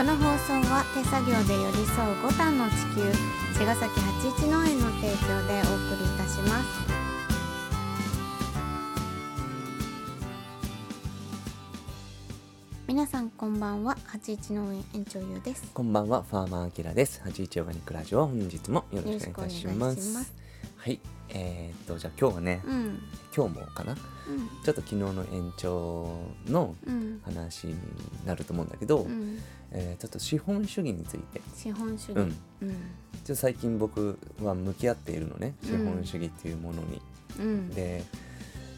この放送は手作業で寄り添う五反の地球茅ヶ崎八一農園の提供でお送りいたします皆さんこんばんは八一農園園長ゆうですこんばんは、ファーマーアキラです。八一オーガニックラジオ、本日もよろしくお願いします。はい、えー、っと、じゃあ今日はね、うん。今日もかな、うん。ちょっと昨日の延長のうん。話になると思うんだけど、うん。えーちょっと資本主義について、資本主義。うん、ちょ最近僕は向き合っているのね、資本主義っていうものに。うん。で、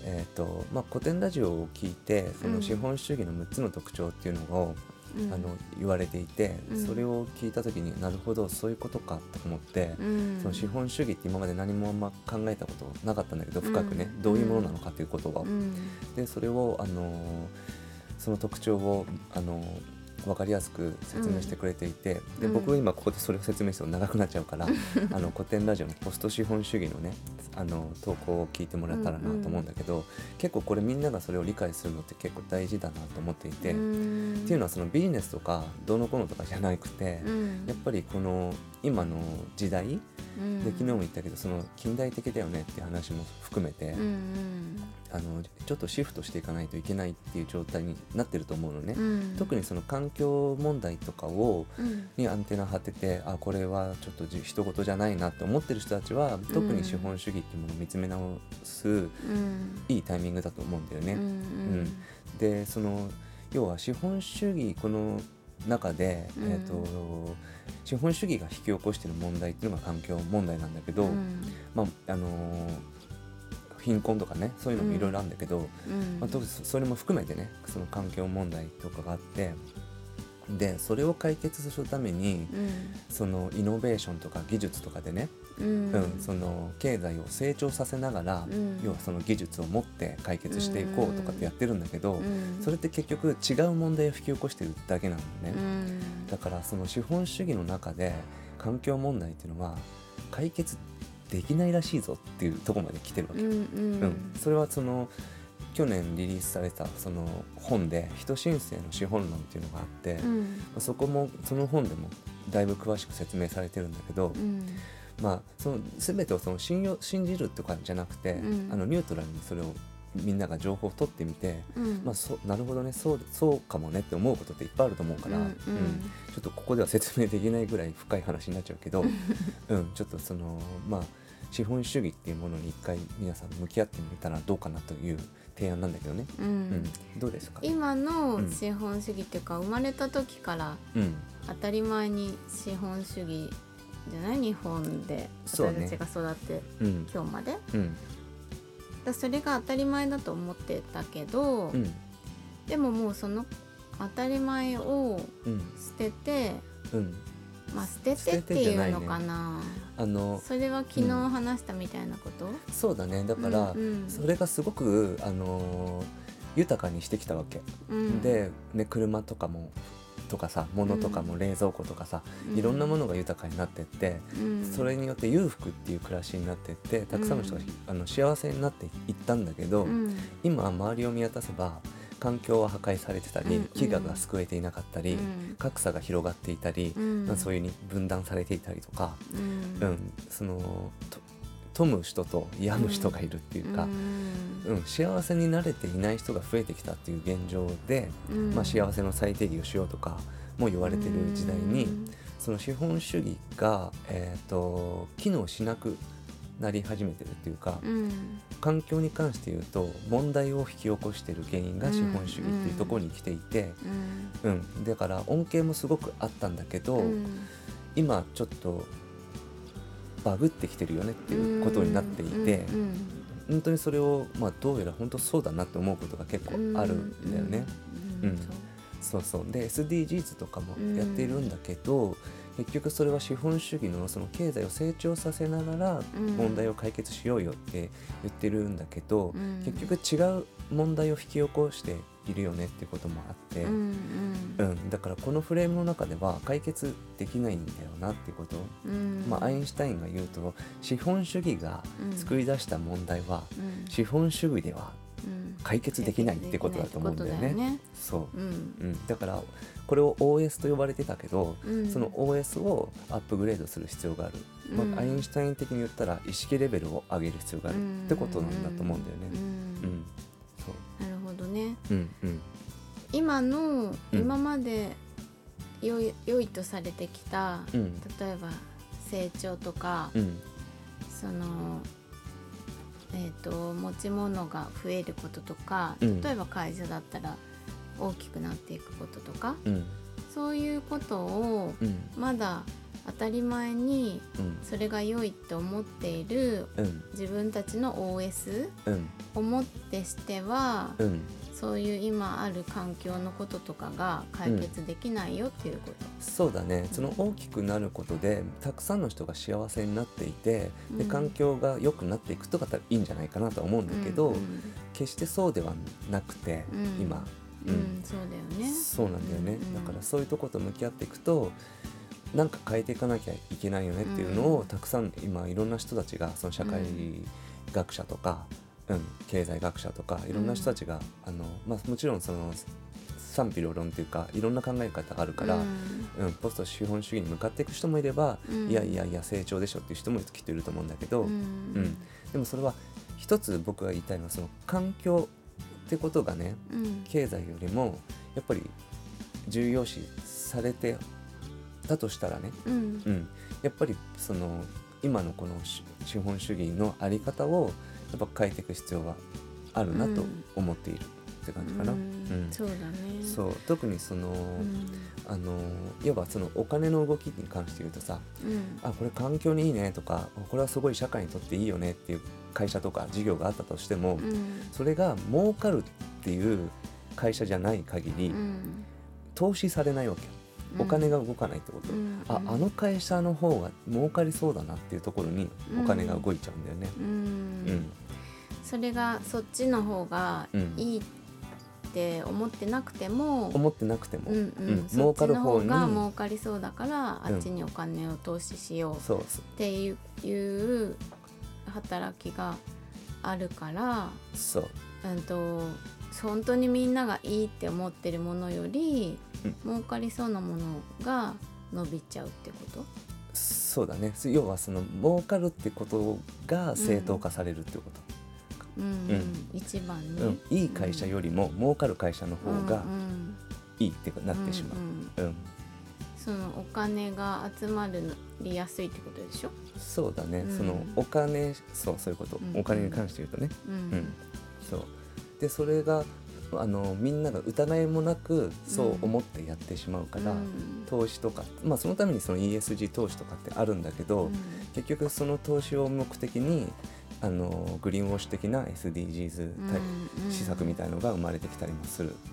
えーっと、まあ、古典ラジオを聞いて、そうん。の資本主義の6つの特徴っていうのを、うん。あの言われていて、うん。それを聞いた時になるほどそういうことかと思って、うん。その資本主義って今まで何もあんま考えたことなかったんだけどうん。深くね、どういうものなのかっていうことは、うん。でそれを、あのーその特徴を、あのー分かりやすく説明してくれていて、でうん。僕が今ここでそれを説明すると長くなっちゃうから、あの古典ラジオのポスト資本主義のねあの投稿を聞いてもらえたらなと思うんだけど、結構これみんながそれを理解するのって結構大事だなと思っていて、うん。っていうのはそのビジネスとかどうのこうのとかじゃなくて、うん。やっぱりこの今の時代でうん。昨日も言ったけどその近代的だよねっていう話も含めて、うんあのちょっとシフトしていかないといけないっていう状態になってると思うのね、うん。特にその環境問題とかをうん。にアンテナ張っててあこれはちょっとじ人事じゃないなって思ってる人たちは特に資本主義っていうものを見つめ直すうん。いいタイミングだと思うんだよね。うん。うん。でその要は資本主義この中で、うん。えー、と資本主義が引き起こしている問題っていうのが環境問題なんだけど、うん。まああのー貧困とかねそういうのもいろいろあるんだけど、うん。まあ、それも含めてねその環境問題とかがあってでそれを解決するためにそのイノベーションとか技術とかでね、うん。うんその経済を成長させながら、うん。要はその技術を持って解決していこうとかってやってるんだけど、うん。それって結局違う問題を引き起こしてるだけなのね、うん。だからその資本主義の中で環境問題っていうのは解決できないらしいぞっていうところまで来てるわけ、うんそれはその去年リリースされたその本で「人申請の資本論」っていうのがあって、そこもその本でもだいぶ詳しく説明されてるんだけど、うんまあその全てをその信用信じるとかじゃなくて、うん。あのニュートラルにそれをみんなが情報を取ってみて、うん。まあ、そうなるほどねそうそうかもねって思うことっていっぱいあると思うから、うんうん。ちょっとここでは説明できないぐらい深い話になっちゃうけど、うん、ちょっとそのまあ資本主義っていうものに一回皆さん向き合ってみたらどうかなという提案なんだけどね、ううんん、どうですか？今のうん。資本主義っていうか生まれた時からうん。当たり前に資本主義じゃない日本で私たちが育ってうん。今日まで。うん。だそれが当たり前だと思ってたけど、うん。でももうその当たり前をうん。捨ててうん。まあ捨ててっていうのかな。あのそれは昨日話したみたいなこと、そうだね。だから、うんうん。それがすごくあの豊かにしてきたわけ、うん。で、ね、車とかもとかさ物とかも冷蔵庫とかさ、うん。いろんなものが豊かになってって、うん。それによって裕福っていう暮らしになってってたくさんの人が、うん。あの幸せになっていったんだけど、うん。今周りを見渡せば環境は破壊されてたり、うん。飢餓が救えていなかったり、うん。格差が広がっていたり、うん。まあそういうに分断されていたりとか、うん。うん。そのと富む人と病む人がいるっていうか、うんうん幸せになれていない人が増えてきたっていう現状で、うん。まあ、幸せの再定義をしようとかも言われてる時代に、その資本主義が、えー、と機能しなくなり始めてるっていうか、うん。環境に関して言うと問題を引き起こしてる原因が資本主義っていうところに来ていて、うん。うん。だから恩恵もすごくあったんだけど、うん。今ちょっとバグってきてるよねっていうことになっていて、うん本当にそれを、まあ、どうやら本当そうだなって思うことが結構あるんだよね。うんうんそうそう。で SDGs とかもやっているんだけど、結局それは資本主義のその経済を成長させながらうん。問題を解決しようよって言ってるんだけど、うん。結局違う問題を引き起こしているよねっていうこともあって、うんうん。だからこのフレームの中では解決できないんだよなってこと、うん。まあ、アインシュタインが言うと資本主義が作り出した問題はうん。資本主義では解決できないってことだと思うんだよね。そう、うん。うん、だからこれを OS と呼ばれてたけど、うん。その OS をアップグレードする必要がある、まあうんアインシュタイン的に言ったら意識レベルを上げる必要があるってことなんだと思うんだよね。うんなるほどね。うんうん。今のうん。今まで良い良いとされてきた、うん。例えば成長とか、うん。そのえー、と持ち物が増えることとか、うん。例えば会社だったら大きくなっていくこととかうん。そういうことをうん。まだ当たり前にうん。それが良いと思っているうん。自分たちの OS うん。をもってしては、うん。そういう今ある環境のこととかが解決できないよっていうこと。そうだね。その大きくなることでたくさんの人が幸せになっていてでうん。環境が良くなっていくとかいいんじゃないかなとは思うんだけど、うん。決してそうではなくて、うん。今、うん。うん。そうだよね。そうなんだよね、うん。だからそういうとこと向き合っていくとなんか変えていかなきゃいけないよねっていうのを、うん。たくさん今いろんな人たちがその社会学者とか、うん経済学者とかいろんな人たちが、あのまあ、もちろんその賛否両論っていうかいろんな考え方があるから、うんポスト資本主義に向かっていく人もいれば、うん。いやいやいや成長でしょっていう人もきっといると思うんだけど、うん。うん。でもそれは一つ僕が言いたいのはその環境ってことがねうん。経済よりもやっぱり重要視されてたとしたらね、うん。うん、やっぱりその今のこのし資本主義のあり方をやっぱ変えていく必要はあるなと思っているって感じかな。ううん。んそうだね。そう。特にその、うん。あのいわばそのお金の動きに関して言うとさうん。あこれ環境にいいねとかこれはすごい社会にとっていいよねっていう会社とか事業があったとしても、うん。それが儲かるっていう会社じゃない限り、うん。投資されないわけよお金が動かないってこと、うん。ああの会社の方が儲かりそうだなっていうところにお金が動いちゃうんだよね。うん。うん。それがそっちの方がうんいいって思ってなくても、思ってなくても、うんうん。儲かる方方に。が儲かりそうだから、うん。あっちにお金を投資しようっていういう。働きがあるから、そう。うんと本当にみんながいいって思ってるものより、うん。儲かりそうなものが伸びちゃうってこと？そうだね。要はその儲かるってことが正当化されるってこと、うん、うん。一番ね、うん。いい会社よりも儲かる会社の方がうんいいってなってしまう。んうん。う、うん。そのお金が集まりやすいってことでしょ、そうだね、うん。そのお金そうそういうこと、うん。お金に関して言うとね、うん。うん。そうでそれがあのみんなが疑いもなくそう思ってやってしまうから、うん。投資とか、まあ、そのためにその ESG 投資とかってあるんだけど、うん。結局その投資を目的にあのグリーンウォッシュ的な SDGs 対うん施策みたいのが生まれてきたりもする、うん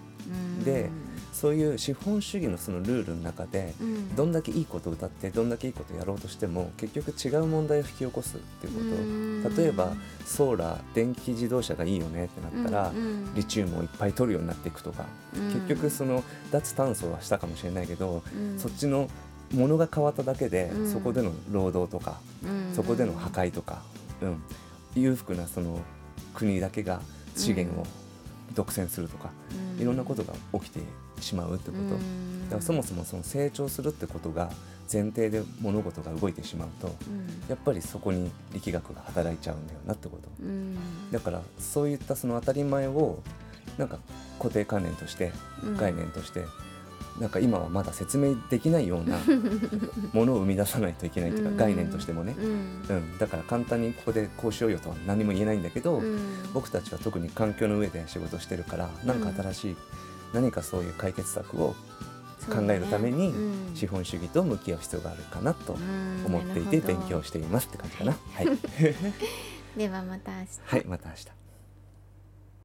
でそういう資本主義のそのルールの中でうん。どんだけいいことを歌ってどんだけいいことをやろうとしても結局違う問題を引き起こすっていうこと、うん。例えばソーラー電気自動車がいいよねってなったら、リチウムをいっぱい取るようになっていくとか、うん。結局その脱炭素はしたかもしれないけど、うん。そっちのものが変わっただけで、うん。そこでの労働とか、うん。そこでの破壊とか、うん、裕福なその国だけが資源を独占するとか、うん。いろんなことが起きてしまうってこと、うん。だからそもそもその成長するってことが前提で物事が動いてしまうとうん。やっぱりそこに力学が働いちゃうんだよなってこと。うん。だからそういったその当たり前をなんか固定観念としてうん。概念として、なんか今はまだ説明できないような ものを生み出さないといけないというか、うん。概念としてもね、うん。うん、だから簡単にここでこうしようよとは何も言えないんだけど、うん。僕たちは特に環境の上で仕事してるから何か新しい、何かそういう解決策を考えるために資本主義と向き合う必要があるかなとうん。思っていて勉強していますって感じかな。はい、ではまた明日。はい、また明日。